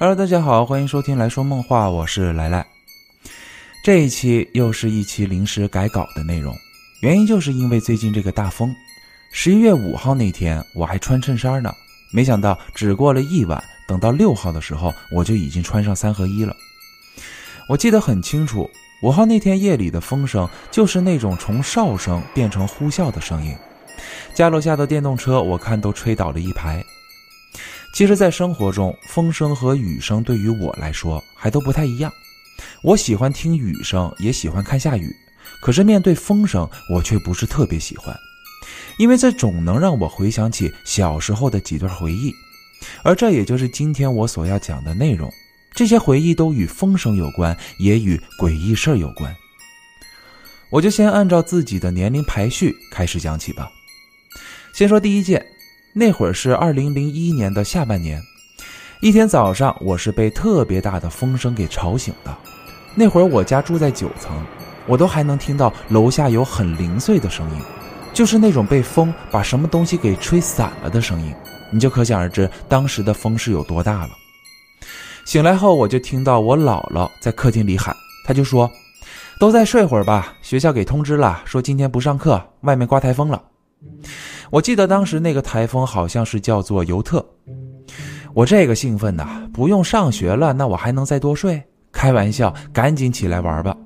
Hello，大家好，欢迎收听来说梦话，我是来来。这一期又是一期临时改稿的内容，原因就是因为最近这个大风。十一月五号那天我还穿衬衫呢，没想到只过了一晚，等到六号的时候我就已经穿上三合一了。我记得很清楚，五号那天夜里的风声就是那种从哨声变成呼啸的声音。家楼下的电动车我看都吹倒了一排。其实，在生活中，风声和雨声对于我来说还都不太一样。我喜欢听雨声，也喜欢看下雨，可是面对风声，我却不是特别喜欢，因为这总能让我回想起小时候的几段回忆，而这也就是今天我所要讲的内容。这些回忆都与风声有关，也与诡异事儿有关。我就先按照自己的年龄排序开始讲起吧。先说第一件。那会儿是二零零一年的下半年，一天早上，我是被特别大的风声给吵醒的。那会儿我家住在九层，我都还能听到楼下有很零碎的声音，就是那种被风把什么东西给吹散了的声音。你就可想而知当时的风是有多大了。醒来后，我就听到我姥姥在客厅里喊，她就说：“都再睡会儿吧，学校给通知了，说今天不上课，外面刮台风了。”我记得当时那个台风好像是叫做尤特，我这个兴奋呐，不用上学了，那我还能再多睡？开玩笑，赶紧起来玩吧！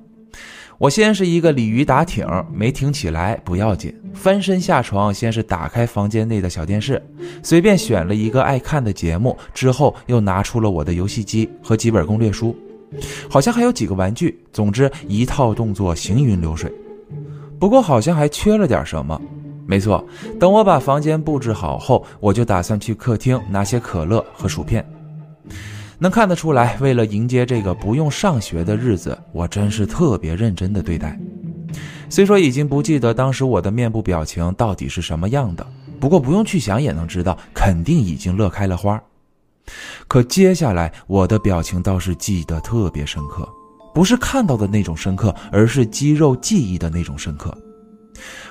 我先是一个鲤鱼打挺，没挺起来不要紧，翻身下床，先是打开房间内的小电视，随便选了一个爱看的节目，之后又拿出了我的游戏机和几本攻略书，好像还有几个玩具，总之一套动作行云流水。不过好像还缺了点什么。没错，等我把房间布置好后，我就打算去客厅拿些可乐和薯片。能看得出来，为了迎接这个不用上学的日子，我真是特别认真的对待。虽说已经不记得当时我的面部表情到底是什么样的，不过不用去想也能知道，肯定已经乐开了花。可接下来我的表情倒是记得特别深刻，不是看到的那种深刻，而是肌肉记忆的那种深刻。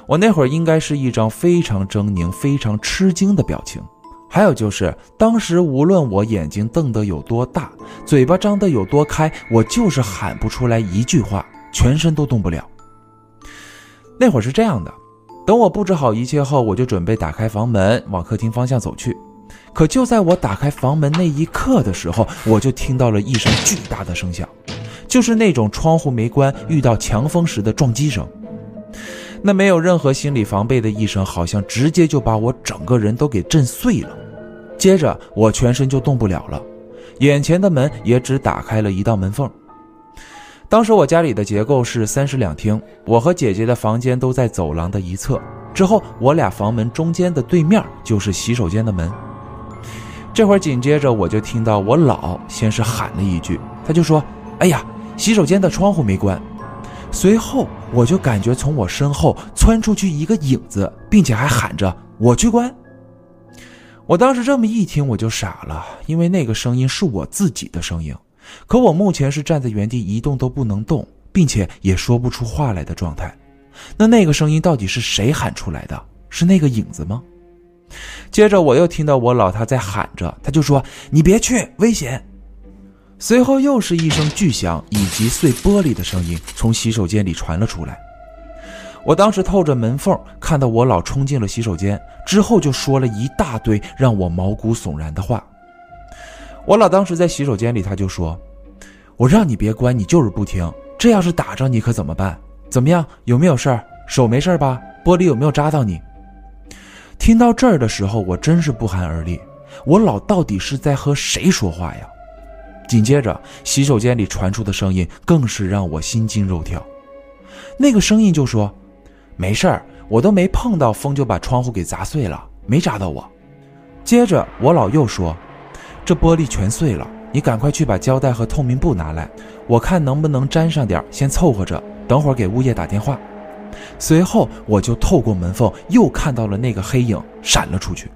我那会儿应该是一张非常狰狞、非常吃惊的表情，还有就是当时无论我眼睛瞪得有多大，嘴巴张得有多开，我就是喊不出来一句话，全身都动不了。那会儿是这样的，等我布置好一切后，我就准备打开房门往客厅方向走去。可就在我打开房门那一刻的时候，我就听到了一声巨大的声响，就是那种窗户没关遇到强风时的撞击声。那没有任何心理防备的一声，好像直接就把我整个人都给震碎了。接着我全身就动不了了，眼前的门也只打开了一道门缝。当时我家里的结构是三室两厅，我和姐姐的房间都在走廊的一侧。之后我俩房门中间的对面就是洗手间的门。这会儿紧接着我就听到我姥先是喊了一句，他就说：“哎呀，洗手间的窗户没关。”随后，我就感觉从我身后窜出去一个影子，并且还喊着“我去关”。我当时这么一听，我就傻了，因为那个声音是我自己的声音，可我目前是站在原地一动都不能动，并且也说不出话来的状态。那那个声音到底是谁喊出来的？是那个影子吗？接着我又听到我老他在喊着，他就说：“你别去，危险。”随后又是一声巨响，以及碎玻璃的声音从洗手间里传了出来。我当时透着门缝看到我老冲进了洗手间，之后就说了一大堆让我毛骨悚然的话。我老当时在洗手间里，他就说：“我让你别关，你就是不听。这要是打着你可怎么办？怎么样？有没有事儿？手没事吧？玻璃有没有扎到你？”听到这儿的时候，我真是不寒而栗。我老到底是在和谁说话呀？紧接着，洗手间里传出的声音更是让我心惊肉跳。那个声音就说：“没事儿，我都没碰到风，就把窗户给砸碎了，没扎到我。”接着，我老又说：“这玻璃全碎了，你赶快去把胶带和透明布拿来，我看能不能粘上点，先凑合着，等会儿给物业打电话。”随后，我就透过门缝又看到了那个黑影闪了出去。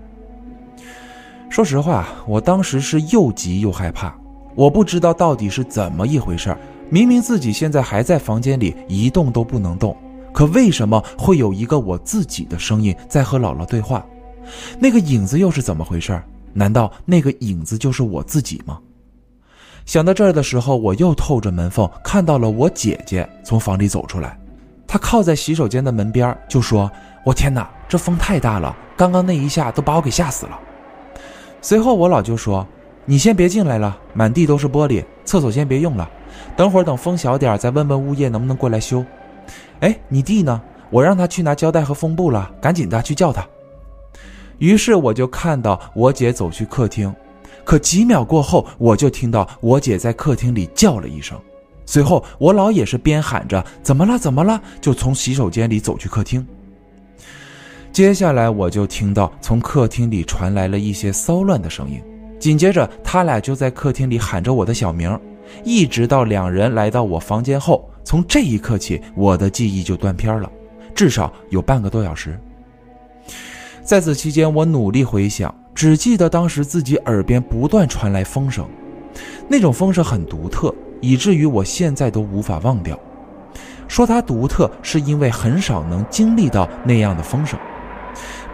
说实话，我当时是又急又害怕。我不知道到底是怎么一回事明明自己现在还在房间里一动都不能动，可为什么会有一个我自己的声音在和姥姥对话？那个影子又是怎么回事难道那个影子就是我自己吗？想到这儿的时候，我又透着门缝看到了我姐姐从房里走出来，她靠在洗手间的门边，就说：“我天哪，这风太大了，刚刚那一下都把我给吓死了。”随后我老就说：“你先别进来了，满地都是玻璃，厕所先别用了，等会儿等风小点再问问物业能不能过来修。”哎，你弟呢？我让他去拿胶带和风布了，赶紧的去叫他。于是我就看到我姐走去客厅。可几秒过后，我就听到我姐在客厅里叫了一声，随后我老也是边喊着“怎么了，怎么了”，就从洗手间里走去客厅。接下来我就听到从客厅里传来了一些骚乱的声音，紧接着他俩就在客厅里喊着我的小名，一直到两人来到我房间后，从这一刻起，我的记忆就断片了，至少有半个多小时。在此期间，我努力回想。只记得当时自己耳边不断传来风声，那种风声很独特，以至于我现在都无法忘掉。说它独特，是因为很少能经历到那样的风声，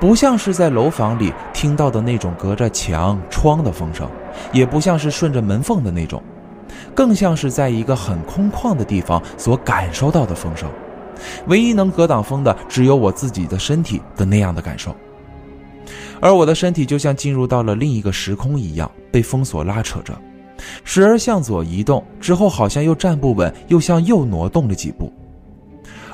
不像是在楼房里听到的那种隔着墙窗的风声，也不像是顺着门缝的那种，更像是在一个很空旷的地方所感受到的风声。唯一能格挡风的，只有我自己的身体的那样的感受。而我的身体就像进入到了另一个时空一样，被封锁拉扯着，时而向左移动，之后好像又站不稳，又向右挪动了几步。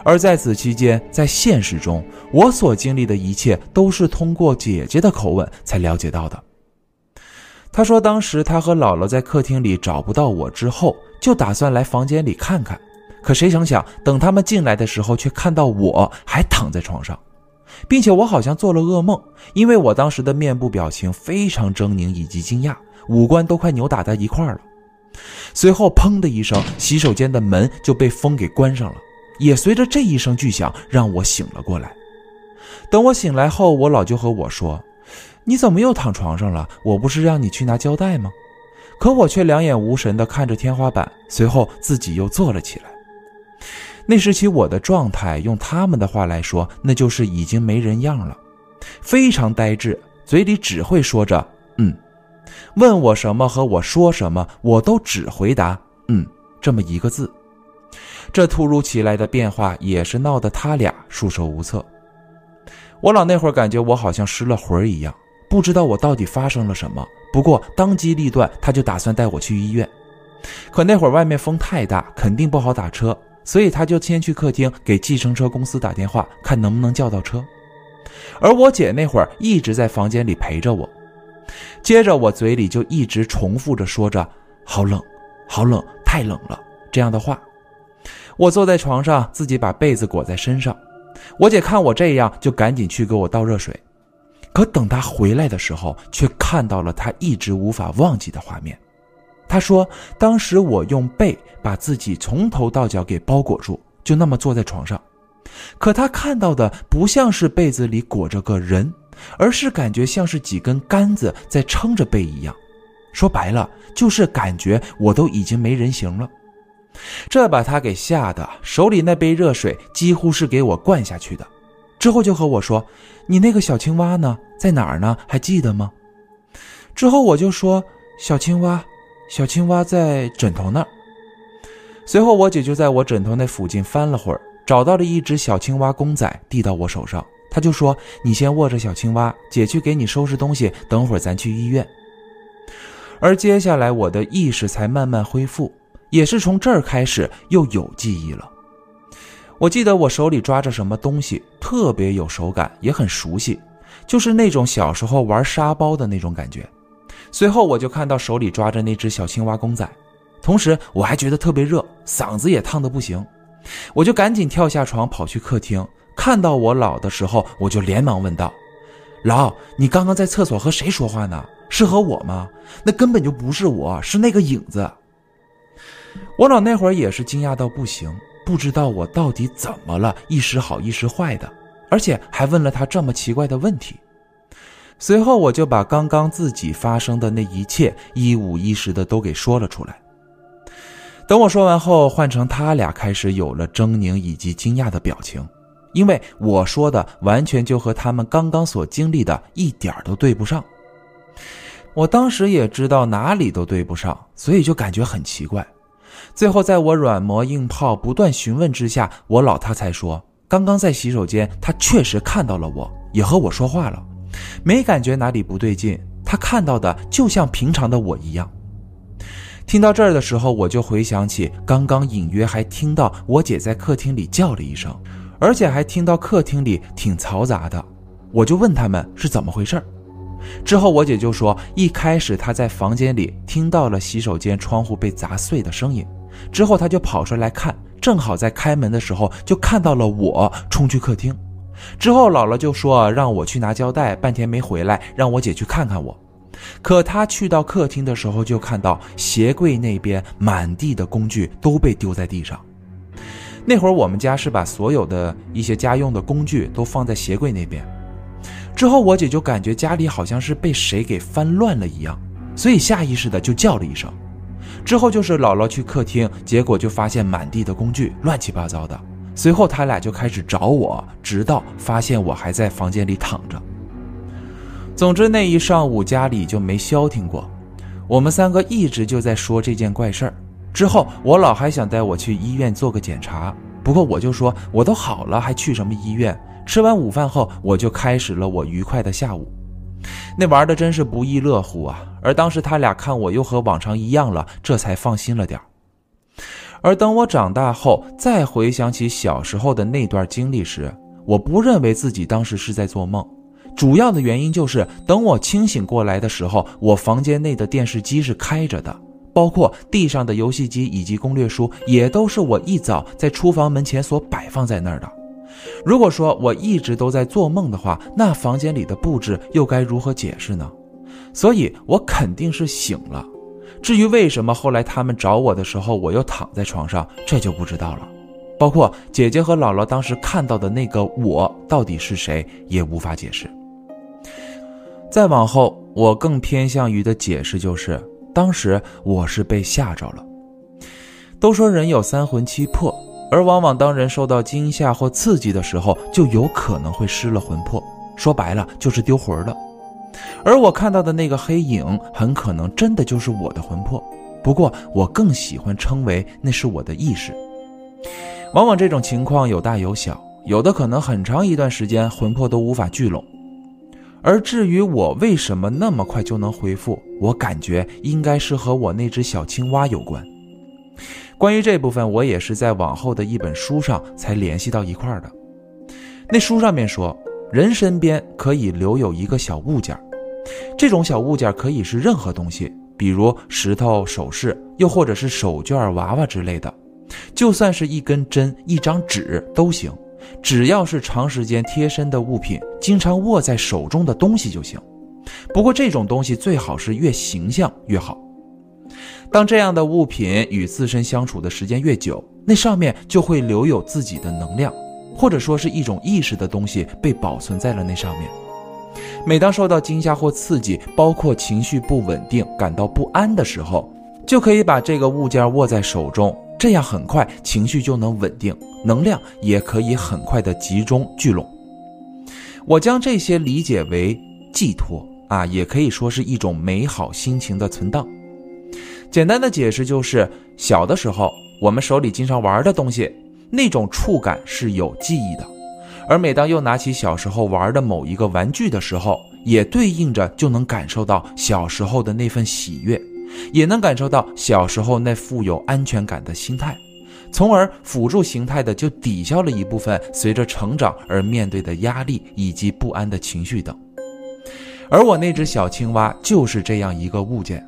而在此期间，在现实中，我所经历的一切都是通过姐姐的口吻才了解到的。她说，当时她和姥姥在客厅里找不到我之后，就打算来房间里看看，可谁成想，等他们进来的时候，却看到我还躺在床上。并且我好像做了噩梦，因为我当时的面部表情非常狰狞以及惊讶，五官都快扭打在一块儿了。随后，砰的一声，洗手间的门就被风给关上了，也随着这一声巨响，让我醒了过来。等我醒来后，我老舅和我说：“你怎么又躺床上了？我不是让你去拿胶带吗？”可我却两眼无神地看着天花板，随后自己又坐了起来。那时起我的状态，用他们的话来说，那就是已经没人样了，非常呆滞，嘴里只会说着“嗯”，问我什么和我说什么，我都只回答“嗯”这么一个字。这突如其来的变化也是闹得他俩束手无策。我老那会儿感觉我好像失了魂一样，不知道我到底发生了什么。不过当机立断，他就打算带我去医院。可那会儿外面风太大，肯定不好打车。所以他就先去客厅给计程车公司打电话，看能不能叫到车。而我姐那会儿一直在房间里陪着我。接着我嘴里就一直重复着说着“好冷，好冷，太冷了”这样的话。我坐在床上，自己把被子裹在身上。我姐看我这样，就赶紧去给我倒热水。可等她回来的时候，却看到了她一直无法忘记的画面。她说：“当时我用被把自己从头到脚给包裹住，就那么坐在床上。可她看到的不像是被子里裹着个人，而是感觉像是几根杆子在撑着被一样。说白了，就是感觉我都已经没人形了。这把他给吓得，手里那杯热水几乎是给我灌下去的。之后就和我说：‘你那个小青蛙呢？在哪儿呢？还记得吗？’之后我就说：‘小青蛙。’”小青蛙在枕头那儿。随后，我姐就在我枕头那附近翻了会儿，找到了一只小青蛙公仔，递到我手上。她就说：“你先握着小青蛙，姐去给你收拾东西，等会儿咱去医院。”而接下来，我的意识才慢慢恢复，也是从这儿开始又有记忆了。我记得我手里抓着什么东西，特别有手感，也很熟悉，就是那种小时候玩沙包的那种感觉。随后我就看到手里抓着那只小青蛙公仔，同时我还觉得特别热，嗓子也烫得不行，我就赶紧跳下床跑去客厅。看到我老的时候，我就连忙问道：“老，你刚刚在厕所和谁说话呢？是和我吗？那根本就不是我，是那个影子。”我老那会儿也是惊讶到不行，不知道我到底怎么了，一时好一时坏的，而且还问了他这么奇怪的问题。随后，我就把刚刚自己发生的那一切一五一十的都给说了出来。等我说完后，换成他俩开始有了狰狞以及惊讶的表情，因为我说的完全就和他们刚刚所经历的一点都对不上。我当时也知道哪里都对不上，所以就感觉很奇怪。最后在我软磨硬泡、不断询问之下，我老他才说，刚刚在洗手间，他确实看到了我，也和我说话了，没感觉哪里不对劲。他看到的就像平常的我一样。听到这儿的时候，我就回想起刚刚隐约还听到我姐在客厅里叫了一声，而且还听到客厅里挺嘈杂的。我就问他们是怎么回事之后我姐就说，一开始她在房间里听到了洗手间窗户被砸碎的声音，之后她就跑出来看，正好在开门的时候就看到了我冲去客厅。之后姥姥就说让我去拿胶带，半天没回来，让我姐去看看我。可她去到客厅的时候，就看到鞋柜那边满地的工具都被丢在地上。那会儿我们家是把所有的一些家用的工具都放在鞋柜那边。之后我姐就感觉家里好像是被谁给翻乱了一样，所以下意识的就叫了一声。之后就是姥姥去客厅，结果就发现满地的工具乱七八糟的。随后他俩就开始找我，直到发现我还在房间里躺着。总之那一上午家里就没消停过，我们三个一直就在说这件怪事儿。之后我老还想带我去医院做个检查，不过我就说我都好了，还去什么医院？吃完午饭后，我就开始了我愉快的下午。那玩的真是不亦乐乎啊！而当时他俩看我又和往常一样了，这才放心了点。而等我长大后，再回想起小时候的那段经历时，我不认为自己当时是在做梦。主要的原因就是，等我清醒过来的时候，我房间内的电视机是开着的，包括地上的游戏机以及攻略书，也都是我一早在厨房门前所摆放在那儿的。如果说我一直都在做梦的话，那房间里的布置又该如何解释呢？所以，我肯定是醒了。至于为什么后来他们找我的时候，我又躺在床上，这就不知道了。包括姐姐和姥姥当时看到的那个我到底是谁，也无法解释。再往后，我更偏向于的解释就是，当时我是被吓着了。都说人有三魂七魄，而往往当人受到惊吓或刺激的时候，就有可能会失了魂魄。说白了，就是丢魂了。而我看到的那个黑影，很可能真的就是我的魂魄。不过，我更喜欢称为那是我的意识。往往这种情况有大有小，有的可能很长一段时间魂魄都无法聚拢。而至于我为什么那么快就能恢复，我感觉应该是和我那只小青蛙有关。关于这部分，我也是在往后的一本书上才联系到一块的。那书上面说，人身边可以留有一个小物件。这种小物件可以是任何东西，比如石头、首饰，又或者是手绢、娃娃之类的。就算是一根针、一张纸都行，只要是长时间贴身的物品，经常握在手中的东西就行。不过这种东西最好是越形象越好。当这样的物品与自身相处的时间越久，那上面就会留有自己的能量，或者说是一种意识的东西被保存在了那上面。每当受到惊吓或刺激，包括情绪不稳定、感到不安的时候，就可以把这个物件握在手中，这样很快情绪就能稳定，能量也可以很快的集中聚拢。我将这些理解为寄托啊，也可以说是一种美好心情的存档。简单的解释就是，小的时候我们手里经常玩的东西，那种触感是有记忆的。而每当又拿起小时候玩的某一个玩具的时候，也对应着就能感受到小时候的那份喜悦，也能感受到小时候那富有安全感的心态，从而辅助形态的就抵消了一部分随着成长而面对的压力以及不安的情绪等。而我那只小青蛙就是这样一个物件。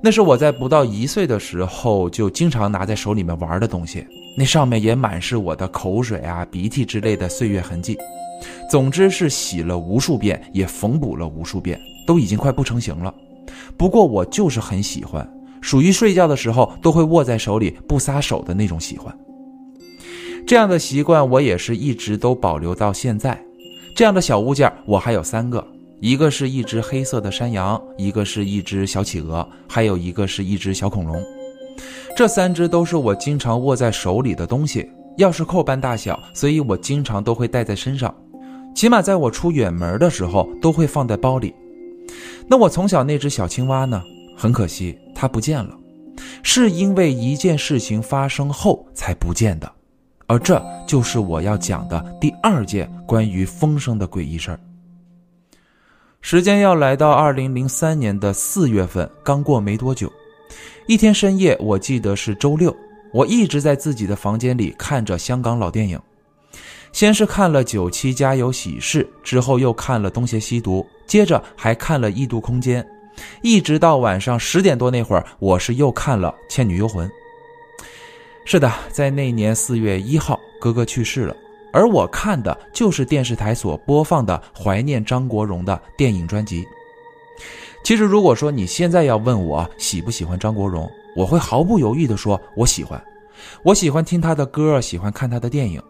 那是我在不到一岁的时候就经常拿在手里面玩的东西，那上面也满是我的口水啊、鼻涕之类的岁月痕迹。总之是洗了无数遍，也缝补了无数遍，都已经快不成形了。不过我就是很喜欢，属于睡觉的时候都会握在手里不撒手的那种喜欢。这样的习惯我也是一直都保留到现在。这样的小物件我还有三个。一个是一只黑色的山羊，一个是一只小企鹅，还有一个是一只小恐龙。这三只都是我经常握在手里的东西，钥匙扣般大小，所以我经常都会带在身上。起码在我出远门的时候，都会放在包里。那我从小那只小青蛙呢？很可惜，它不见了，是因为一件事情发生后才不见的。而这就是我要讲的第二件关于风声的诡异事儿。时间要来到二零零三年的四月份，刚过没多久，一天深夜，我记得是周六，我一直在自己的房间里看着香港老电影，先是看了《九七家有喜事》，之后又看了《东邪西毒》，接着还看了《异度空间》，一直到晚上十点多那会儿，我是又看了《倩女幽魂》。是的，在那年四月一号，哥哥去世了。而我看的就是电视台所播放的怀念张国荣的电影专辑。其实，如果说你现在要问我喜不喜欢张国荣，我会毫不犹豫地说，我喜欢。我喜欢听他的歌，喜欢看他的电影。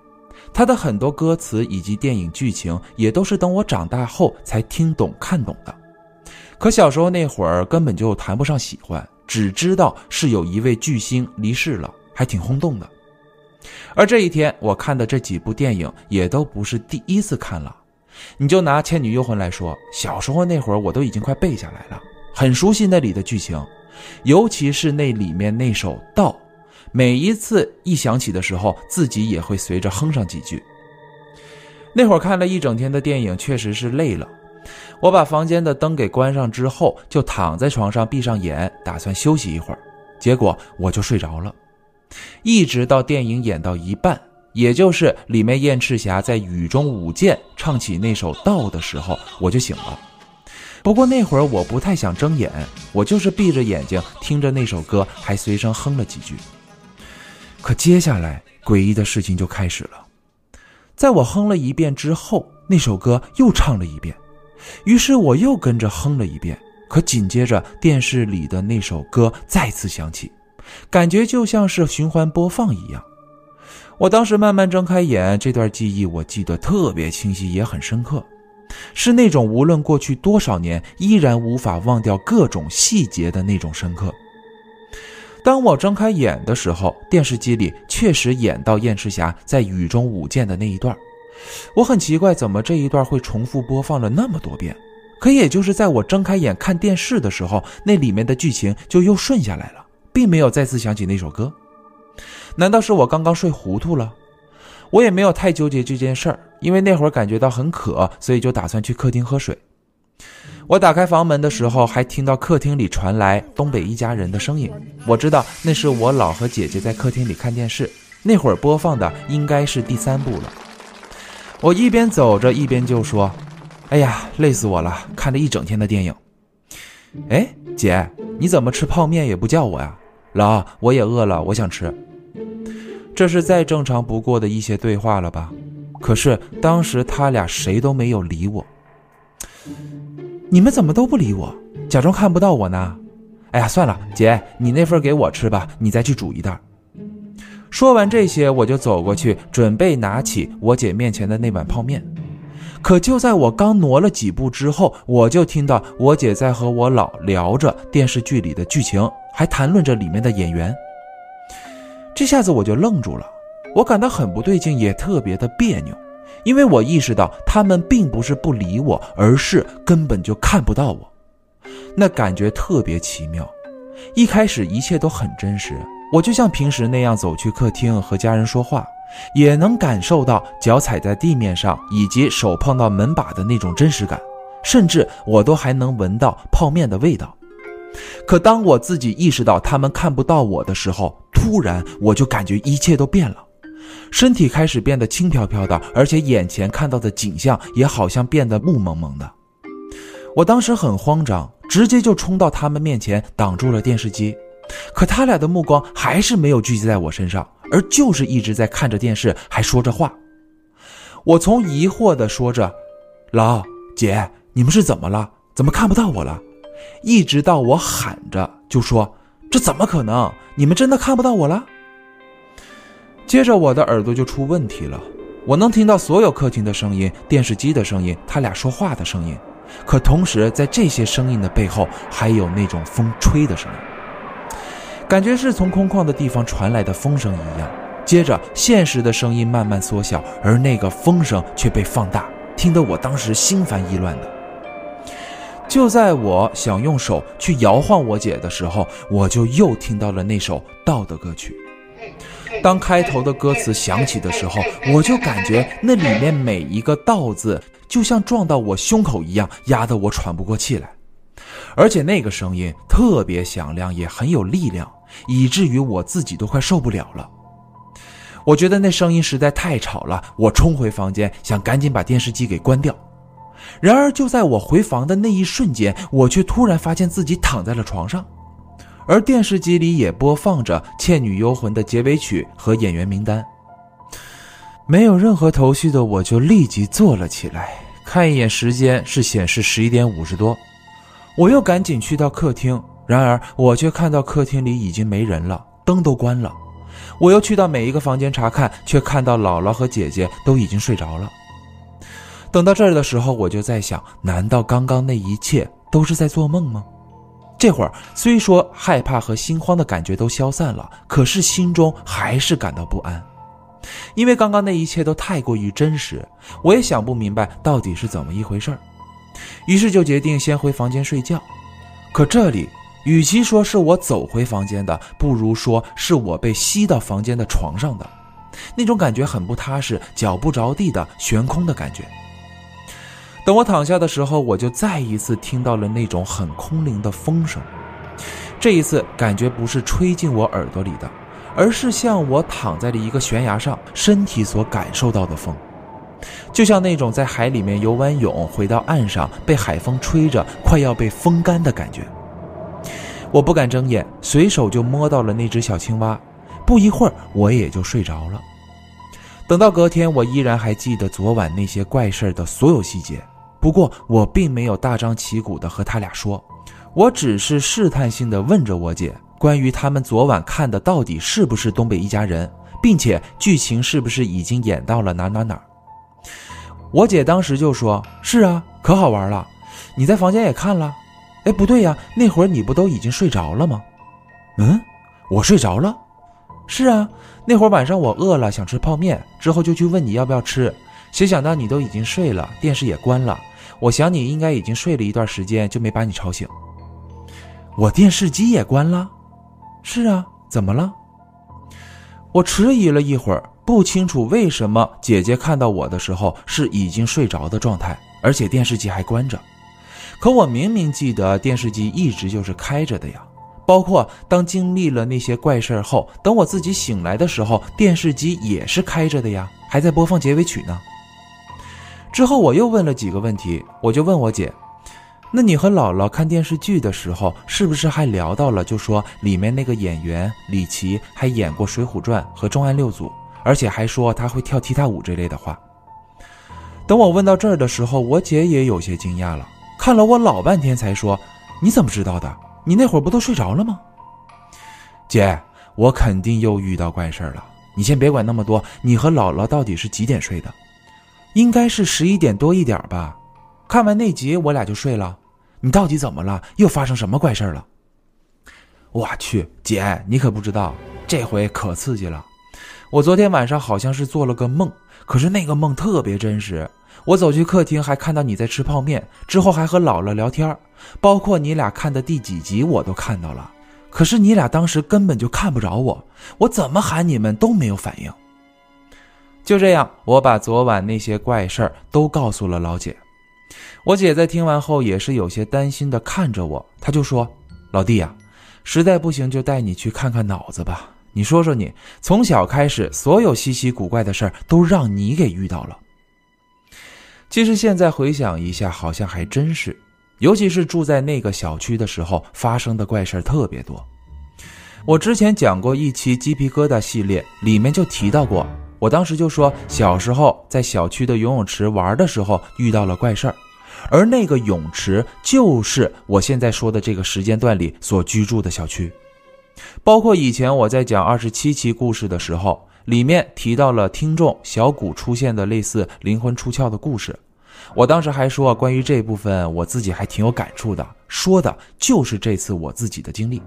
他的很多歌词以及电影剧情，也都是等我长大后才听懂看懂的。可小时候那会儿根本就谈不上喜欢，只知道是有一位巨星离世了，还挺轰动的。而这一天，我看的这几部电影也都不是第一次看了。你就拿《倩女幽魂》来说，小时候那会儿我都已经快背下来了，很熟悉那里的剧情，尤其是那里面那首《道》，每一次一想起的时候，自己也会随着哼上几句。那会儿看了一整天的电影，确实是累了。我把房间的灯给关上之后，就躺在床上闭上眼，打算休息一会儿，结果我就睡着了。一直到电影演到一半，也就是里面燕赤霞在雨中舞剑唱起那首《道》的时候，我就醒了。不过那会儿我不太想睁眼，我就是闭着眼睛听着那首歌，还随声哼了几句。可接下来诡异的事情就开始了，在我哼了一遍之后，那首歌又唱了一遍，于是我又跟着哼了一遍。可紧接着电视里的那首歌再次响起。感觉就像是循环播放一样。我当时慢慢睁开眼，这段记忆我记得特别清晰，也很深刻，是那种无论过去多少年，依然无法忘掉各种细节的那种深刻。当我睁开眼的时候，电视机里确实演到燕赤霞在雨中舞剑的那一段。我很奇怪，怎么这一段会重复播放了那么多遍？可也就是在我睁开眼看电视的时候，那里面的剧情就又顺下来了。并没有再次想起那首歌，难道是我刚刚睡糊涂了？我也没有太纠结这件事儿，因为那会儿感觉到很渴，所以就打算去客厅喝水。我打开房门的时候，还听到客厅里传来东北一家人的声音。我知道那是我姥和姐姐在客厅里看电视，那会儿播放的应该是第三部了。我一边走着一边就说：“哎呀，累死我了，看了一整天的电影。”哎，姐，你怎么吃泡面也不叫我呀？老，我也饿了，我想吃。这是再正常不过的一些对话了吧？可是当时他俩谁都没有理我。你们怎么都不理我？假装看不到我呢？哎呀，算了，姐，你那份给我吃吧，你再去煮一袋。说完这些，我就走过去，准备拿起我姐面前的那碗泡面。可就在我刚挪了几步之后，我就听到我姐在和我姥聊着电视剧里的剧情。还谈论着里面的演员，这下子我就愣住了，我感到很不对劲，也特别的别扭，因为我意识到他们并不是不理我，而是根本就看不到我，那感觉特别奇妙。一开始一切都很真实，我就像平时那样走去客厅和家人说话，也能感受到脚踩在地面上以及手碰到门把的那种真实感，甚至我都还能闻到泡面的味道。可当我自己意识到他们看不到我的时候，突然我就感觉一切都变了，身体开始变得轻飘飘的，而且眼前看到的景象也好像变得雾蒙蒙的。我当时很慌张，直接就冲到他们面前挡住了电视机。可他俩的目光还是没有聚集在我身上，而就是一直在看着电视，还说着话。我从疑惑的说着：“老姐，你们是怎么了？怎么看不到我了？”一直到我喊着就说：“这怎么可能？你们真的看不到我了？”接着我的耳朵就出问题了，我能听到所有客厅的声音、电视机的声音、他俩说话的声音，可同时在这些声音的背后还有那种风吹的声音，感觉是从空旷的地方传来的风声一样。接着现实的声音慢慢缩小，而那个风声却被放大，听得我当时心烦意乱的。就在我想用手去摇晃我姐的时候，我就又听到了那首道的歌曲。当开头的歌词响起的时候，我就感觉那里面每一个道字就像撞到我胸口一样，压得我喘不过气来。而且那个声音特别响亮，也很有力量，以至于我自己都快受不了了。我觉得那声音实在太吵了，我冲回房间，想赶紧把电视机给关掉。然而就在我回房的那一瞬间，我却突然发现自己躺在了床上，而电视机里也播放着《倩女幽魂》的结尾曲和演员名单。没有任何头绪的我就立即坐了起来，看一眼时间是显示十一点五十多。我又赶紧去到客厅，然而我却看到客厅里已经没人了，灯都关了。我又去到每一个房间查看，却看到姥姥和姐姐都已经睡着了。等到这儿的时候，我就在想：难道刚刚那一切都是在做梦吗？这会儿虽说害怕和心慌的感觉都消散了，可是心中还是感到不安，因为刚刚那一切都太过于真实，我也想不明白到底是怎么一回事儿。于是就决定先回房间睡觉，可这里与其说是我走回房间的，不如说是我被吸到房间的床上的，那种感觉很不踏实，脚不着地的悬空的感觉。等我躺下的时候，我就再一次听到了那种很空灵的风声，这一次感觉不是吹进我耳朵里的，而是像我躺在了一个悬崖上，身体所感受到的风。就像那种在海里面游完泳回到岸上，被海风吹着，快要被风干的感觉。我不敢睁眼，随手就摸到了那只小青蛙。不一会儿，我也就睡着了。等到隔天，我依然还记得昨晚那些怪事的所有细节。不过，我并没有大张旗鼓的和他俩说，我只是试探性的问着我姐，关于他们昨晚看的到底是不是东北一家人，并且剧情是不是已经演到了哪哪哪。我姐当时就说：“是啊，可好玩了。你在房间也看了？哎，不对呀，那会儿你不都已经睡着了吗？嗯，我睡着了。是啊，那会儿晚上我饿了，想吃泡面，之后就去问你要不要吃。谁想到你都已经睡了，电视也关了。我想你应该已经睡了一段时间，就没把你吵醒。我电视机也关了。是啊，怎么了？我迟疑了一会儿。”不清楚为什么姐姐看到我的时候是已经睡着的状态，而且电视机还关着。可我明明记得电视机一直就是开着的呀。包括当经历了那些怪事后，等我自己醒来的时候，电视机也是开着的呀，还在播放结尾曲呢。之后我又问了几个问题，我就问我姐。那你和姥姥看电视剧的时候，是不是还聊到了？就说里面那个演员李琦还演过《水浒传》和《重案六组》。而且还说他会跳踢踏舞这类的话。等我问到这儿的时候，我姐也有些惊讶了，看了我老半天才说：“你怎么知道的？你那会儿不都睡着了吗？”姐，我肯定又遇到怪事儿了。你先别管那么多，你和姥姥到底是几点睡的？应该是十一点多一点吧。看完那集，我俩就睡了。你到底怎么了？又发生什么怪事了？我去，姐，你可不知道，这回可刺激了。我昨天晚上好像是做了个梦，可是那个梦特别真实。我走去客厅，还看到你在吃泡面，之后还和姥姥聊天，包括你俩看的第几集我都看到了。可是你俩当时根本就看不着我，我怎么喊你们都没有反应。就这样，我把昨晚那些怪事儿都告诉了老姐。我姐在听完后也是有些担心的看着我，她就说：“老弟呀，实在不行就带你去看看脑子吧。”你说说，你从小开始，所有稀奇古怪的事儿都让你给遇到了。其实现在回想一下，好像还真是，尤其是住在那个小区的时候，发生的怪事儿特别多。我之前讲过一期鸡皮疙瘩系列，里面就提到过，我当时就说小时候在小区的游泳池玩的时候遇到了怪事儿，而那个泳池就是我现在说的这个时间段里所居住的小区。包括以前我在讲二十七期故事的时候，里面提到了听众小谷出现的类似灵魂出窍的故事。我当时还说，关于这部分我自己还挺有感触的，说的就是这次我自己的经历。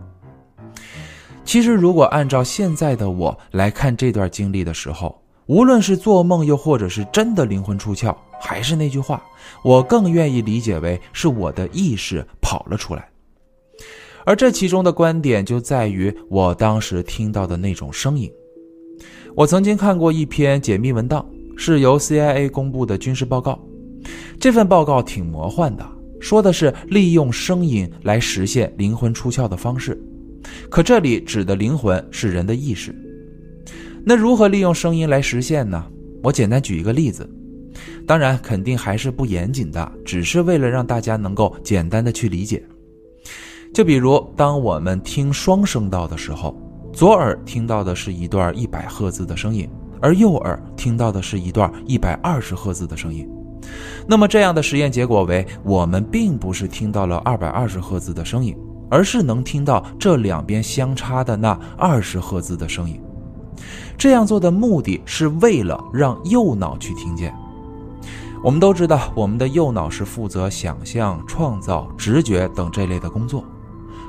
其实，如果按照现在的我来看这段经历的时候，无论是做梦又或者是真的灵魂出窍，还是那句话，我更愿意理解为是我的意识跑了出来。而这其中的观点就在于我当时听到的那种声音。我曾经看过一篇解密文档，是由 CIA 公布的军事报告。这份报告挺魔幻的，说的是利用声音来实现灵魂出窍的方式。可这里指的灵魂是人的意识。那如何利用声音来实现呢？我简单举一个例子，当然肯定还是不严谨的，只是为了让大家能够简单的去理解。就比如，当我们听双声道的时候，左耳听到的是一段一百赫兹的声音，而右耳听到的是一段一百二十赫兹的声音。那么这样的实验结果为，我们并不是听到了二百二十赫兹的声音，而是能听到这两边相差的那二十赫兹的声音。这样做的目的是为了让右脑去听见。我们都知道，我们的右脑是负责想象、创造、直觉等这类的工作。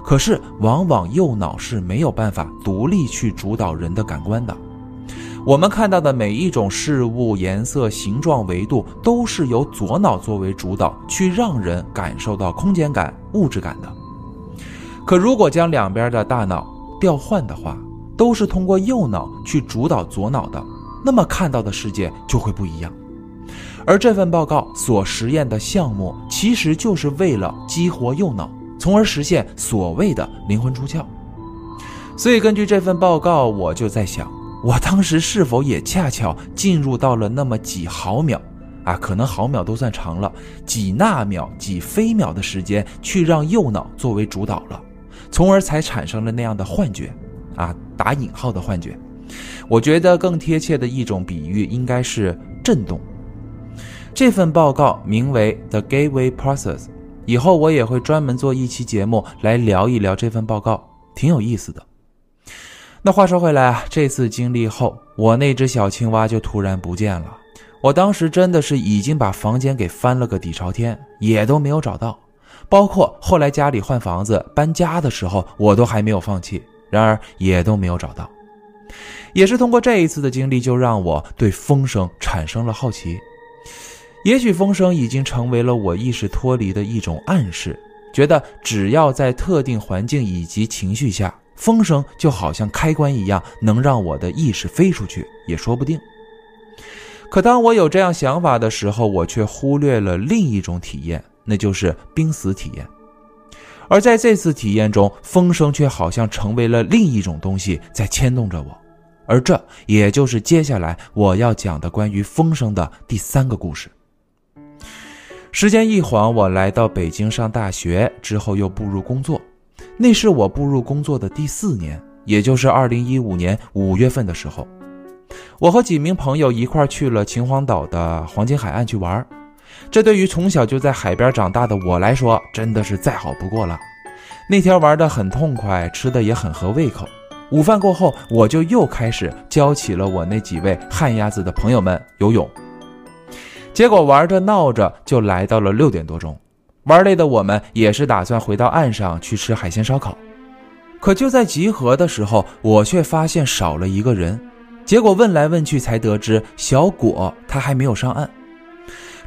可是，往往右脑是没有办法独立去主导人的感官的。我们看到的每一种事物、颜色、形状、维度，都是由左脑作为主导，去让人感受到空间感、物质感的。可如果将两边的大脑调换的话，都是通过右脑去主导左脑的，那么看到的世界就会不一样。而这份报告所实验的项目，其实就是为了激活右脑。从而实现所谓的灵魂出窍。所以根据这份报告，我就在想，我当时是否也恰巧进入到了那么几毫秒啊？可能毫秒都算长了，几纳秒、几飞秒的时间，去让右脑作为主导了，从而才产生了那样的幻觉啊，打引号的幻觉。我觉得更贴切的一种比喻应该是震动。这份报告名为《The Gateway Process》。以后我也会专门做一期节目来聊一聊这份报告，挺有意思的。那话说回来啊，这次经历后，我那只小青蛙就突然不见了。我当时真的是已经把房间给翻了个底朝天，也都没有找到。包括后来家里换房子搬家的时候，我都还没有放弃，然而也都没有找到。也是通过这一次的经历，就让我对风声产生了好奇。也许风声已经成为了我意识脱离的一种暗示，觉得只要在特定环境以及情绪下，风声就好像开关一样，能让我的意识飞出去，也说不定。可当我有这样想法的时候，我却忽略了另一种体验，那就是濒死体验。而在这次体验中，风声却好像成为了另一种东西在牵动着我，而这也就是接下来我要讲的关于风声的第三个故事。时间一晃，我来到北京上大学之后，又步入工作。那是我步入工作的第四年，也就是二零一五年五月份的时候，我和几名朋友一块去了秦皇岛的黄金海岸去玩。这对于从小就在海边长大的我来说，真的是再好不过了。那天玩得很痛快，吃的也很合胃口。午饭过后，我就又开始教起了我那几位旱鸭子的朋友们游泳。结果玩着闹着就来到了六点多钟，玩累的我们也是打算回到岸上去吃海鲜烧烤。可就在集合的时候，我却发现少了一个人。结果问来问去才得知，小果他还没有上岸。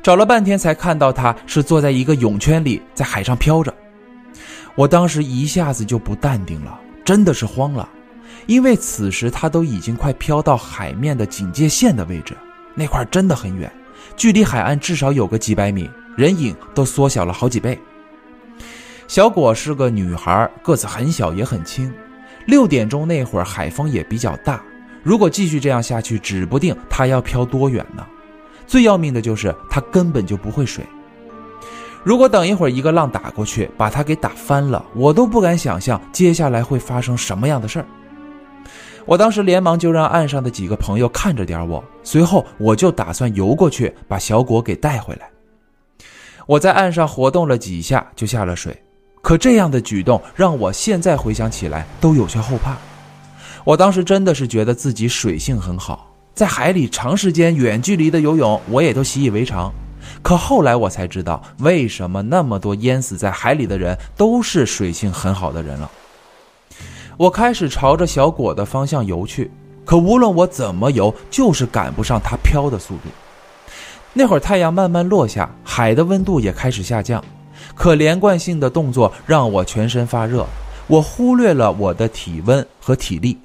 找了半天才看到他是坐在一个泳圈里，在海上飘着。我当时一下子就不淡定了，真的是慌了，因为此时他都已经快飘到海面的警戒线的位置，那块真的很远。距离海岸至少有个几百米，人影都缩小了好几倍。小果是个女孩，个子很小也很轻。六点钟那会儿，海风也比较大，如果继续这样下去，指不定她要飘多远呢。最要命的就是她根本就不会水。如果等一会儿一个浪打过去，把她给打翻了，我都不敢想象接下来会发生什么样的事儿。我当时连忙就让岸上的几个朋友看着点我，随后我就打算游过去把小果给带回来。我在岸上活动了几下就下了水，可这样的举动让我现在回想起来都有些后怕。我当时真的是觉得自己水性很好，在海里长时间远距离的游泳我也都习以为常。可后来我才知道，为什么那么多淹死在海里的人都是水性很好的人了。我开始朝着小果的方向游去，可无论我怎么游，就是赶不上它飘的速度。那会儿太阳慢慢落下，海的温度也开始下降，可连贯性的动作让我全身发热，我忽略了我的体温和体力。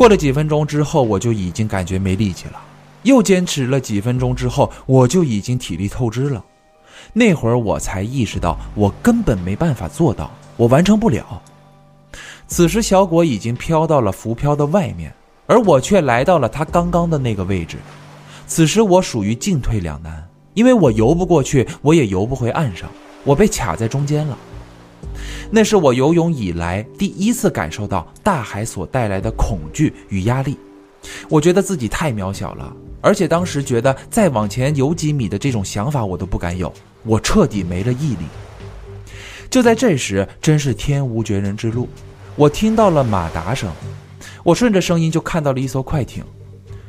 过了几分钟之后，我就已经感觉没力气了。又坚持了几分钟之后，我就已经体力透支了。那会儿我才意识到，我根本没办法做到，我完成不了。此时，小果已经飘到了浮漂的外面，而我却来到了他刚刚的那个位置。此时我属于进退两难，因为我游不过去，我也游不回岸上，我被卡在中间了。那是我游泳以来第一次感受到大海所带来的恐惧与压力，我觉得自己太渺小了，而且当时觉得再往前游几米的这种想法我都不敢有，我彻底没了毅力。就在这时，真是天无绝人之路，我听到了马达声，我顺着声音就看到了一艘快艇。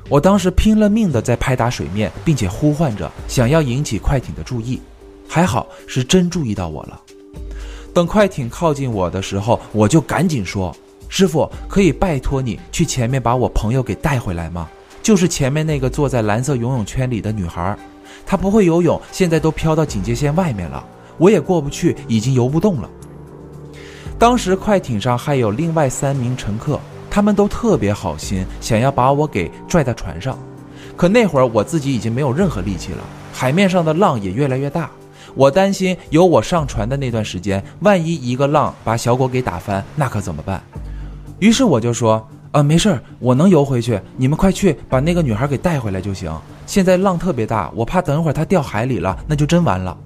我当时拼了命的在拍打水面，并且呼唤着，想要引起快艇的注意。还好是真注意到我了。等快艇靠近我的时候，我就赶紧说：“师傅，可以拜托你去前面把我朋友给带回来吗？就是前面那个坐在蓝色游泳圈里的女孩，她不会游泳，现在都飘到警戒线外面了，我也过不去，已经游不动了。”当时快艇上还有另外三名乘客。他们都特别好心，想要把我给拽到船上，可那会儿我自己已经没有任何力气了，海面上的浪也越来越大，我担心有我上船的那段时间，万一一个浪把小果给打翻，那可怎么办？于是我就说：“啊，没事儿，我能游回去，你们快去把那个女孩给带回来就行。现在浪特别大，我怕等会儿她掉海里了，那就真完了。”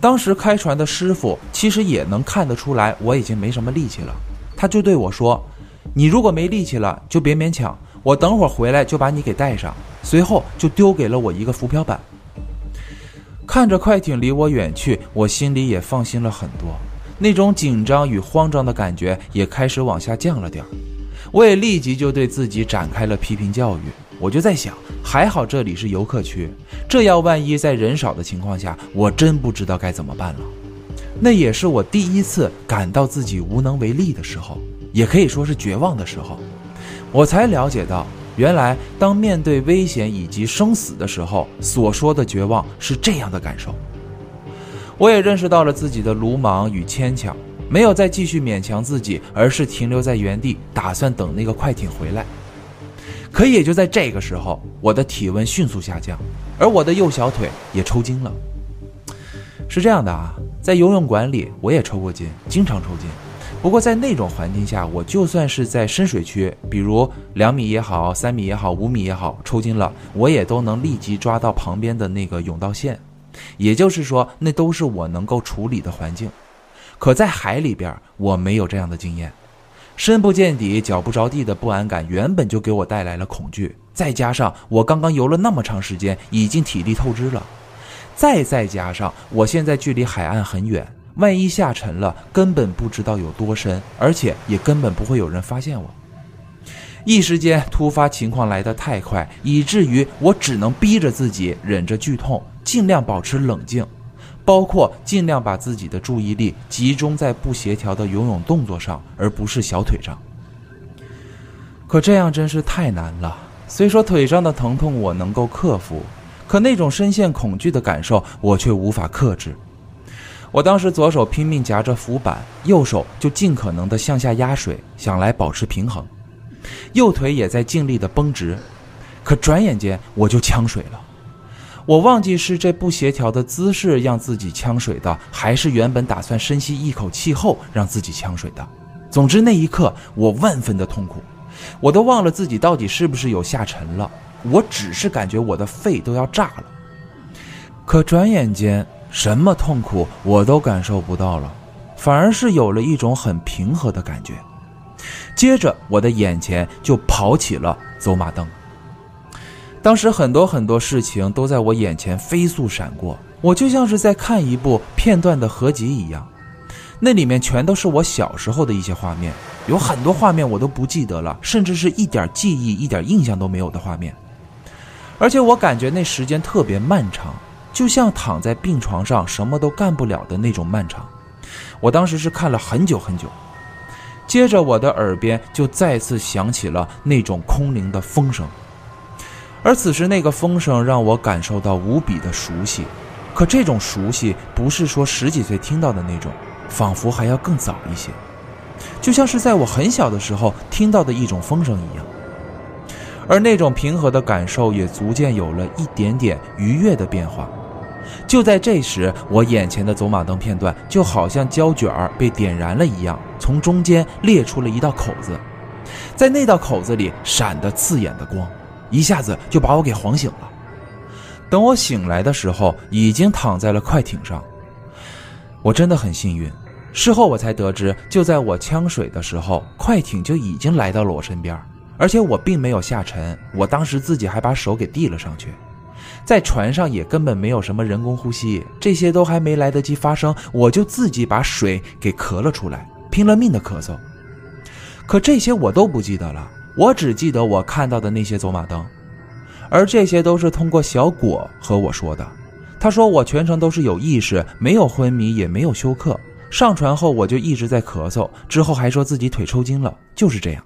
当时开船的师傅其实也能看得出来我已经没什么力气了，他就对我说。你如果没力气了，就别勉强。我等会儿回来就把你给带上。随后就丢给了我一个浮漂板。看着快艇离我远去，我心里也放心了很多，那种紧张与慌张的感觉也开始往下降了点儿。我也立即就对自己展开了批评教育。我就在想，还好这里是游客区，这要万一在人少的情况下，我真不知道该怎么办了。那也是我第一次感到自己无能为力的时候。也可以说是绝望的时候，我才了解到，原来当面对危险以及生死的时候，所说的绝望是这样的感受。我也认识到了自己的鲁莽与牵强，没有再继续勉强自己，而是停留在原地，打算等那个快艇回来。可也就在这个时候，我的体温迅速下降，而我的右小腿也抽筋了。是这样的啊，在游泳馆里我也抽过筋，经常抽筋。不过在那种环境下，我就算是在深水区，比如两米也好，三米也好，五米也好，抽筋了，我也都能立即抓到旁边的那个甬道线。也就是说，那都是我能够处理的环境。可在海里边，我没有这样的经验，深不见底、脚不着地的不安感，原本就给我带来了恐惧。再加上我刚刚游了那么长时间，已经体力透支了，再再加上我现在距离海岸很远。万一下沉了，根本不知道有多深，而且也根本不会有人发现我。一时间，突发情况来得太快，以至于我只能逼着自己忍着剧痛，尽量保持冷静，包括尽量把自己的注意力集中在不协调的游泳动作上，而不是小腿上。可这样真是太难了。虽说腿上的疼痛我能够克服，可那种深陷恐惧的感受，我却无法克制。我当时左手拼命夹着浮板，右手就尽可能的向下压水，想来保持平衡，右腿也在尽力的绷直，可转眼间我就呛水了。我忘记是这不协调的姿势让自己呛水的，还是原本打算深吸一口气后让自己呛水的。总之那一刻我万分的痛苦，我都忘了自己到底是不是有下沉了，我只是感觉我的肺都要炸了。可转眼间。什么痛苦我都感受不到了，反而是有了一种很平和的感觉。接着，我的眼前就跑起了走马灯。当时很多很多事情都在我眼前飞速闪过，我就像是在看一部片段的合集一样。那里面全都是我小时候的一些画面，有很多画面我都不记得了，甚至是一点记忆、一点印象都没有的画面。而且我感觉那时间特别漫长。就像躺在病床上什么都干不了的那种漫长，我当时是看了很久很久。接着我的耳边就再次响起了那种空灵的风声，而此时那个风声让我感受到无比的熟悉，可这种熟悉不是说十几岁听到的那种，仿佛还要更早一些，就像是在我很小的时候听到的一种风声一样。而那种平和的感受也逐渐有了一点点愉悦的变化。就在这时，我眼前的走马灯片段就好像胶卷儿被点燃了一样，从中间裂出了一道口子，在那道口子里闪的刺眼的光，一下子就把我给晃醒了。等我醒来的时候，已经躺在了快艇上。我真的很幸运。事后我才得知，就在我呛水的时候，快艇就已经来到了我身边，而且我并没有下沉。我当时自己还把手给递了上去。在船上也根本没有什么人工呼吸，这些都还没来得及发生，我就自己把水给咳了出来，拼了命的咳嗽。可这些我都不记得了，我只记得我看到的那些走马灯，而这些都是通过小果和我说的。他说我全程都是有意识，没有昏迷，也没有休克。上船后我就一直在咳嗽，之后还说自己腿抽筋了，就是这样。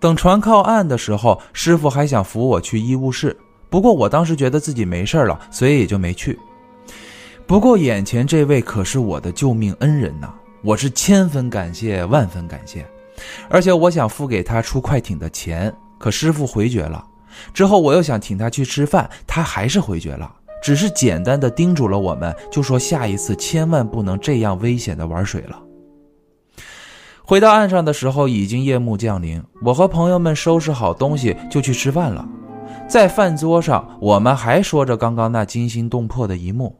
等船靠岸的时候，师傅还想扶我去医务室。不过我当时觉得自己没事了，所以也就没去。不过眼前这位可是我的救命恩人呐，我是千分感谢万分感谢。而且我想付给他出快艇的钱，可师傅回绝了。之后我又想请他去吃饭，他还是回绝了，只是简单的叮嘱了我们，就说下一次千万不能这样危险的玩水了。回到岸上的时候，已经夜幕降临，我和朋友们收拾好东西就去吃饭了。在饭桌上，我们还说着刚刚那惊心动魄的一幕。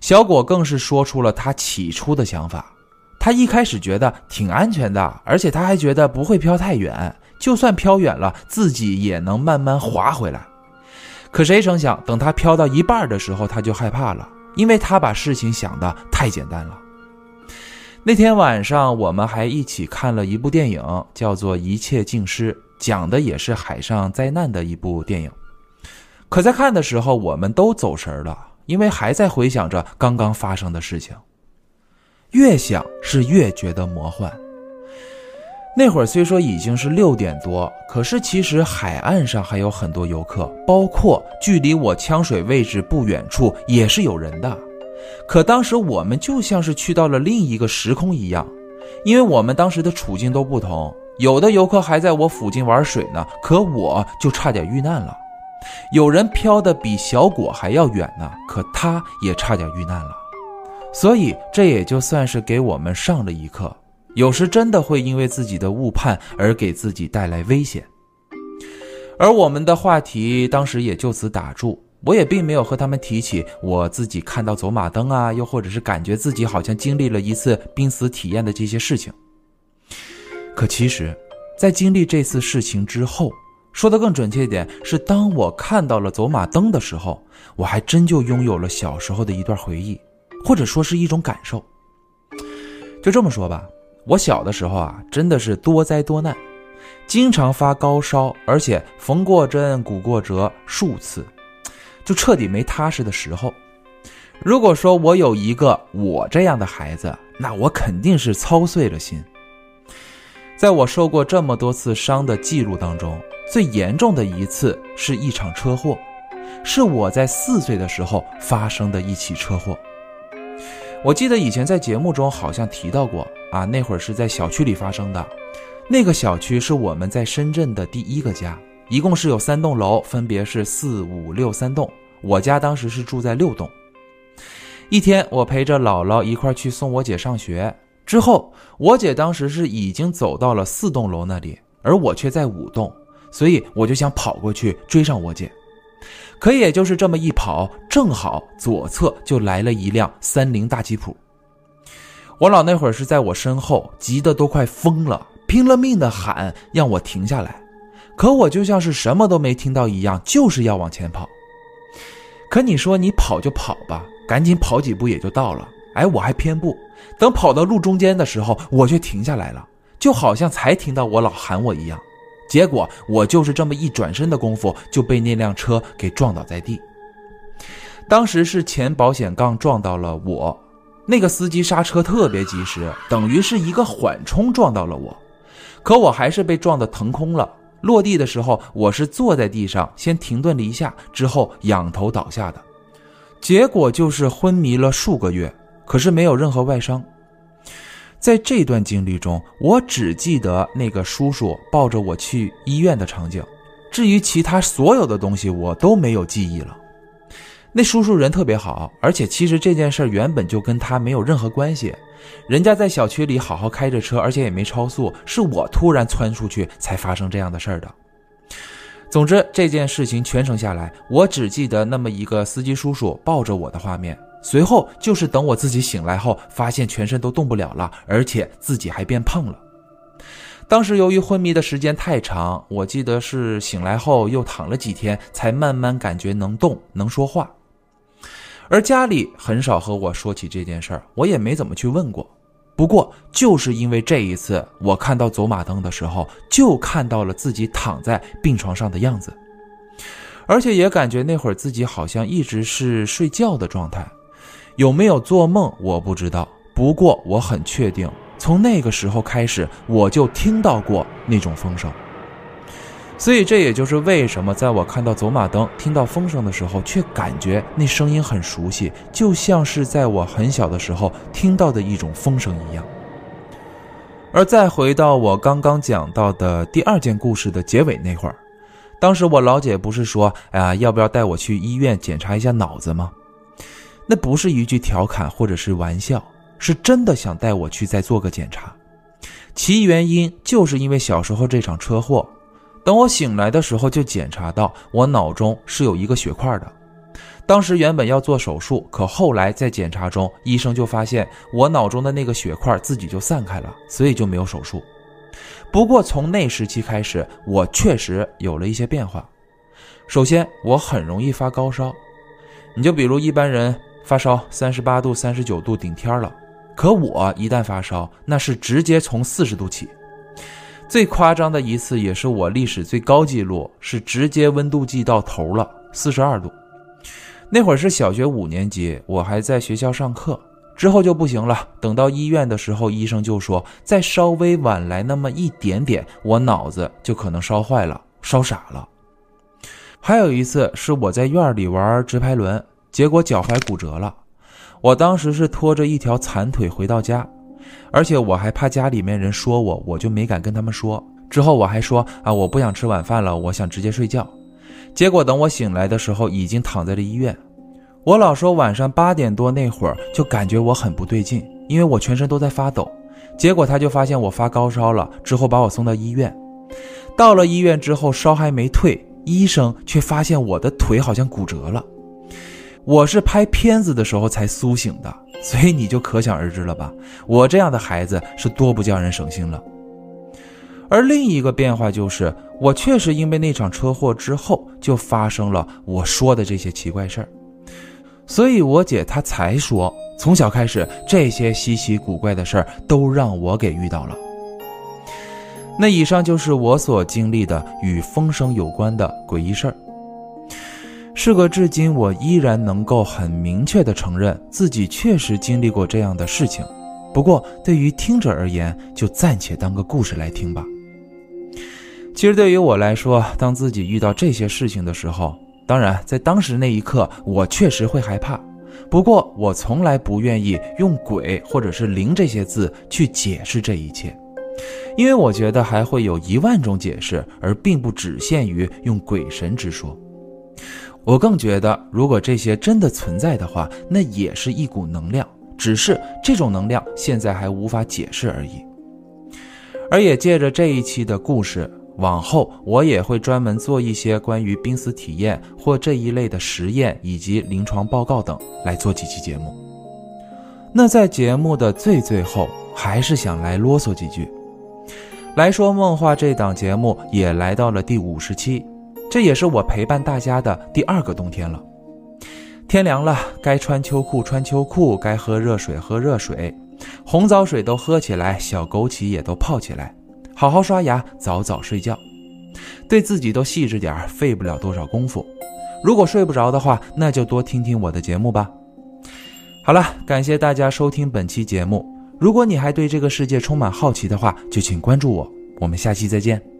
小果更是说出了他起初的想法。他一开始觉得挺安全的，而且他还觉得不会飘太远，就算飘远了，自己也能慢慢滑回来。可谁成想，等他飘到一半的时候，他就害怕了，因为他把事情想得太简单了。那天晚上，我们还一起看了一部电影，叫做《一切尽失》，讲的也是海上灾难的一部电影。可在看的时候，我们都走神了，因为还在回想着刚刚发生的事情。越想是越觉得魔幻。那会儿虽说已经是六点多，可是其实海岸上还有很多游客，包括距离我呛水位置不远处也是有人的。可当时我们就像是去到了另一个时空一样，因为我们当时的处境都不同。有的游客还在我附近玩水呢，可我就差点遇难了。有人飘得比小果还要远呢，可他也差点遇难了，所以这也就算是给我们上了一课。有时真的会因为自己的误判而给自己带来危险。而我们的话题当时也就此打住，我也并没有和他们提起我自己看到走马灯啊，又或者是感觉自己好像经历了一次濒死体验的这些事情。可其实，在经历这次事情之后。说的更准确一点，是当我看到了走马灯的时候，我还真就拥有了小时候的一段回忆，或者说是一种感受。就这么说吧，我小的时候啊，真的是多灾多难，经常发高烧，而且缝过针、骨过折数次，就彻底没踏实的时候。如果说我有一个我这样的孩子，那我肯定是操碎了心。在我受过这么多次伤的记录当中。最严重的一次是一场车祸，是我在四岁的时候发生的一起车祸。我记得以前在节目中好像提到过啊，那会儿是在小区里发生的。那个小区是我们在深圳的第一个家，一共是有三栋楼，分别是四五六三栋。我家当时是住在六栋。一天，我陪着姥姥一块去送我姐上学，之后我姐当时是已经走到了四栋楼那里，而我却在五栋。所以我就想跑过去追上我姐，可也就是这么一跑，正好左侧就来了一辆三菱大吉普。我姥那会儿是在我身后，急得都快疯了，拼了命的喊让我停下来，可我就像是什么都没听到一样，就是要往前跑。可你说你跑就跑吧，赶紧跑几步也就到了。哎，我还偏不，等跑到路中间的时候，我却停下来了，就好像才听到我姥喊我一样。结果我就是这么一转身的功夫，就被那辆车给撞倒在地。当时是前保险杠撞到了我，那个司机刹车特别及时，等于是一个缓冲撞到了我，可我还是被撞得腾空了。落地的时候，我是坐在地上先停顿了一下，之后仰头倒下的，结果就是昏迷了数个月，可是没有任何外伤。在这段经历中，我只记得那个叔叔抱着我去医院的场景，至于其他所有的东西，我都没有记忆了。那叔叔人特别好，而且其实这件事原本就跟他没有任何关系。人家在小区里好好开着车，而且也没超速，是我突然窜出去才发生这样的事儿的。总之，这件事情全程下来，我只记得那么一个司机叔叔抱着我的画面。随后就是等我自己醒来后，发现全身都动不了了，而且自己还变胖了。当时由于昏迷的时间太长，我记得是醒来后又躺了几天，才慢慢感觉能动能说话。而家里很少和我说起这件事儿，我也没怎么去问过。不过就是因为这一次，我看到走马灯的时候，就看到了自己躺在病床上的样子，而且也感觉那会儿自己好像一直是睡觉的状态，有没有做梦我不知道。不过我很确定，从那个时候开始，我就听到过那种风声。所以，这也就是为什么在我看到走马灯、听到风声的时候，却感觉那声音很熟悉，就像是在我很小的时候听到的一种风声一样。而再回到我刚刚讲到的第二件故事的结尾那会儿，当时我老姐不是说：“哎呀，要不要带我去医院检查一下脑子吗？”那不是一句调侃或者是玩笑，是真的想带我去再做个检查。其原因就是因为小时候这场车祸。等我醒来的时候，就检查到我脑中是有一个血块的。当时原本要做手术，可后来在检查中，医生就发现我脑中的那个血块自己就散开了，所以就没有手术。不过从那时期开始，我确实有了一些变化。首先，我很容易发高烧。你就比如一般人发烧三十八度、三十九度顶天了，可我一旦发烧，那是直接从四十度起。最夸张的一次，也是我历史最高纪录，是直接温度计到头了，四十二度。那会儿是小学五年级，我还在学校上课，之后就不行了。等到医院的时候，医生就说再稍微晚来那么一点点，我脑子就可能烧坏了，烧傻了。还有一次是我在院里玩直排轮，结果脚踝骨折了，我当时是拖着一条残腿回到家。而且我还怕家里面人说我，我就没敢跟他们说。之后我还说啊，我不想吃晚饭了，我想直接睡觉。结果等我醒来的时候，已经躺在了医院。我老说晚上八点多那会儿就感觉我很不对劲，因为我全身都在发抖。结果他就发现我发高烧了，之后把我送到医院。到了医院之后，烧还没退，医生却发现我的腿好像骨折了。我是拍片子的时候才苏醒的。所以你就可想而知了吧，我这样的孩子是多不叫人省心了。而另一个变化就是，我确实因为那场车祸之后，就发生了我说的这些奇怪事儿。所以我姐她才说，从小开始这些稀奇古怪的事儿都让我给遇到了。那以上就是我所经历的与风声有关的诡异事儿。事隔至今，我依然能够很明确地承认自己确实经历过这样的事情。不过，对于听者而言，就暂且当个故事来听吧。其实，对于我来说，当自己遇到这些事情的时候，当然在当时那一刻，我确实会害怕。不过，我从来不愿意用“鬼”或者是“灵”这些字去解释这一切，因为我觉得还会有一万种解释，而并不只限于用鬼神之说。我更觉得，如果这些真的存在的话，那也是一股能量，只是这种能量现在还无法解释而已。而也借着这一期的故事，往后我也会专门做一些关于濒死体验或这一类的实验以及临床报告等来做几期节目。那在节目的最最后，还是想来啰嗦几句。来说梦话这档节目也来到了第五十期。这也是我陪伴大家的第二个冬天了。天凉了，该穿秋裤穿秋裤，该喝热水喝热水，红枣水都喝起来，小枸杞也都泡起来，好好刷牙，早早睡觉，对自己都细致点儿费不了多少功夫。如果睡不着的话，那就多听听我的节目吧。好了，感谢大家收听本期节目。如果你还对这个世界充满好奇的话，就请关注我。我们下期再见。